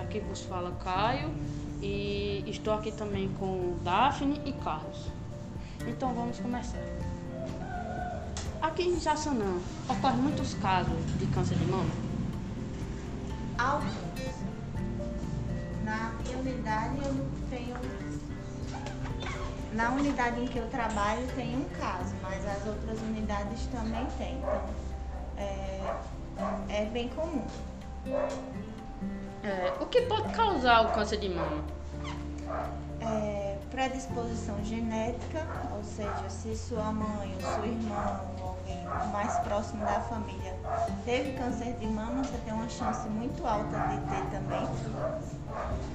aqui vos fala Caio e estou aqui também com Daphne e Carlos. Então vamos começar. Aqui em Jaçanã ocorrem muitos casos de câncer de mama. Alguns. Na unidade eu tenho. Na unidade em que eu trabalho tem um caso, mas as outras unidades também tem. Então é, é bem comum. É, o que pode causar o câncer de mama? É, predisposição genética, ou seja, se sua mãe ou sua irmã ou alguém mais próximo da família teve câncer de mama, você tem uma chance muito alta de ter também.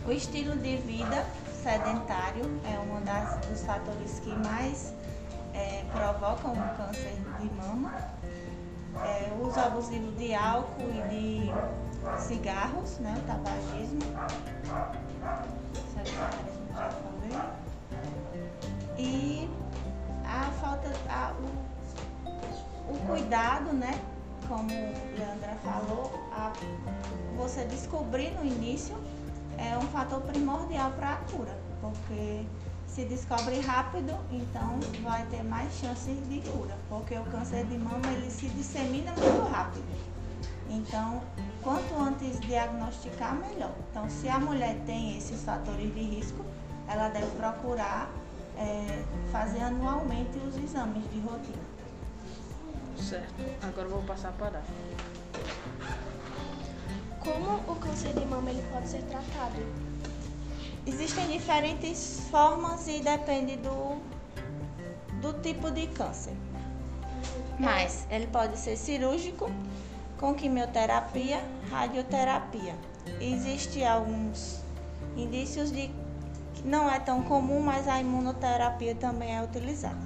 O estilo de vida sedentário é um dos fatores que mais é, provocam o câncer de mama. É, o uso abusivo de álcool e de cigarros, né, o tabagismo. E a falta, a, o, o cuidado, né, como Leandra falou, a, você descobrir no início é um fator primordial para a cura, porque se descobre rápido, então vai ter mais chances de cura, porque o câncer de mama ele se dissemina muito rápido. Então, quanto antes diagnosticar, melhor. Então, se a mulher tem esses fatores de risco, ela deve procurar é, fazer anualmente os exames de rotina. Certo. Agora eu vou passar para a Como o câncer de mama ele pode ser tratado? Existem diferentes formas e depende do, do tipo de câncer. Mas ele pode ser cirúrgico, com quimioterapia, radioterapia. Existem alguns indícios de que não é tão comum, mas a imunoterapia também é utilizada.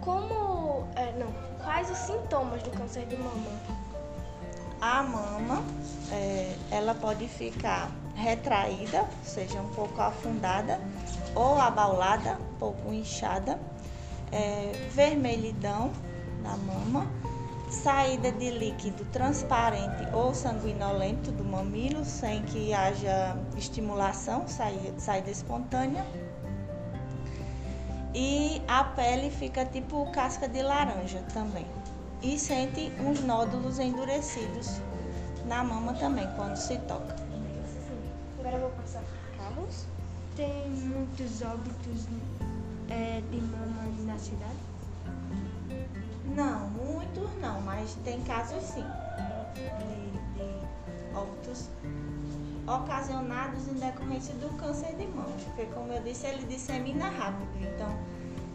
Como. é, não. Quais os sintomas do câncer de mama? A mama, é, ela pode ficar retraída, ou seja, um pouco afundada, ou abaulada, um pouco inchada, é, vermelhidão na mama, saída de líquido transparente ou sanguinolento do mamilo, sem que haja estimulação, saída, espontânea. E a pele fica tipo casca de laranja também. E sente uns nódulos endurecidos na mama também, quando se toca. Agora eu vou passar para Carlos. Tem muitos óbitos é, de mama na cidade? Não, muitos não, mas tem casos sim de, de óbitos ocasionados em decorrência do câncer de mama, porque como eu disse, ele dissemina rápido. Então,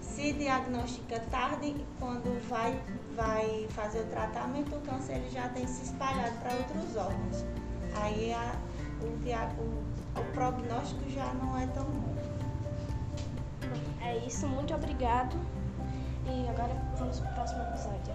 se diagnostica tarde, quando vai, vai fazer o tratamento, o câncer ele já tem se espalhado para outros órgãos. Aí a, o, o, o prognóstico já não é tão bom. É isso, muito obrigado. E agora vamos para o próximo episódio.